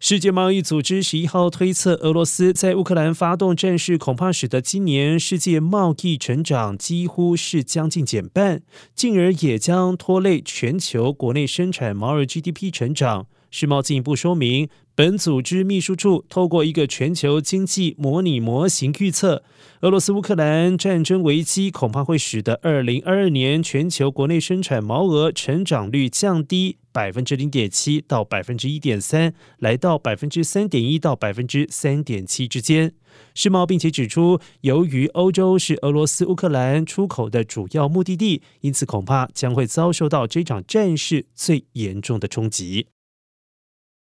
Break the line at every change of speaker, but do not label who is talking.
世界贸易组织十一号推测，俄罗斯在乌克兰发动战事，恐怕使得今年世界贸易成长几乎是将近减半，进而也将拖累全球国内生产毛额 GDP 成长。世贸进一步说明，本组织秘书处透过一个全球经济模拟模型预测，俄罗斯乌克兰战争危机恐怕会使得二零二二年全球国内生产毛额成长率降低百分之零点七到百分之一点三，来到百分之三点一到百分之三点七之间。世贸并且指出，由于欧洲是俄罗斯乌克兰出口的主要目的地，因此恐怕将会遭受到这场战事最严重的冲击。